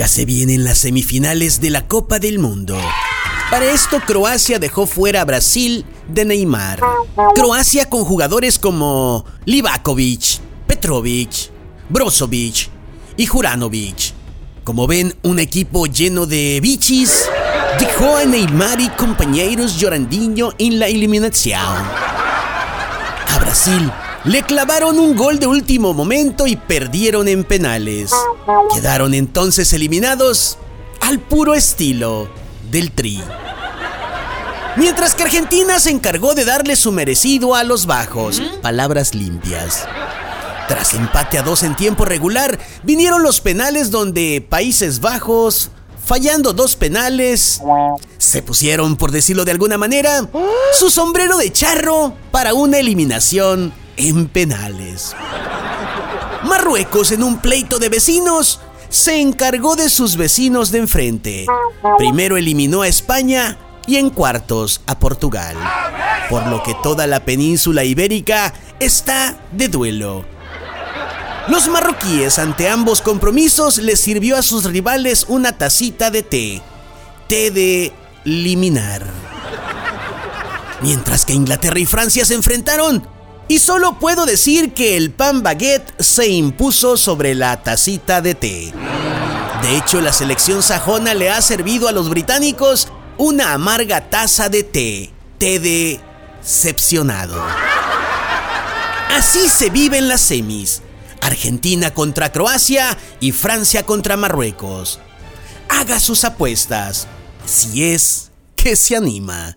Ya se vienen las semifinales de la Copa del Mundo. Para esto Croacia dejó fuera a Brasil de Neymar. Croacia con jugadores como Livakovic, Petrovic, Brozovic y Juranovic. Como ven, un equipo lleno de bichis dejó a Neymar y compañeros llorandinho en la eliminación. A Brasil le clavaron un gol de último momento y perdieron en penales. Quedaron entonces eliminados al puro estilo del Tri. Mientras que Argentina se encargó de darle su merecido a los bajos. Palabras limpias. Tras empate a dos en tiempo regular, vinieron los penales donde Países Bajos, fallando dos penales, se pusieron, por decirlo de alguna manera, su sombrero de charro para una eliminación en penales. Marruecos, en un pleito de vecinos, se encargó de sus vecinos de enfrente. Primero eliminó a España y en cuartos a Portugal. Por lo que toda la península ibérica está de duelo. Los marroquíes ante ambos compromisos les sirvió a sus rivales una tacita de té. Té de liminar. Mientras que Inglaterra y Francia se enfrentaron, y solo puedo decir que el pan baguette se impuso sobre la tacita de té. De hecho, la selección sajona le ha servido a los británicos una amarga taza de té, té decepcionado. Así se viven las semis. Argentina contra Croacia y Francia contra Marruecos. Haga sus apuestas, si es que se anima.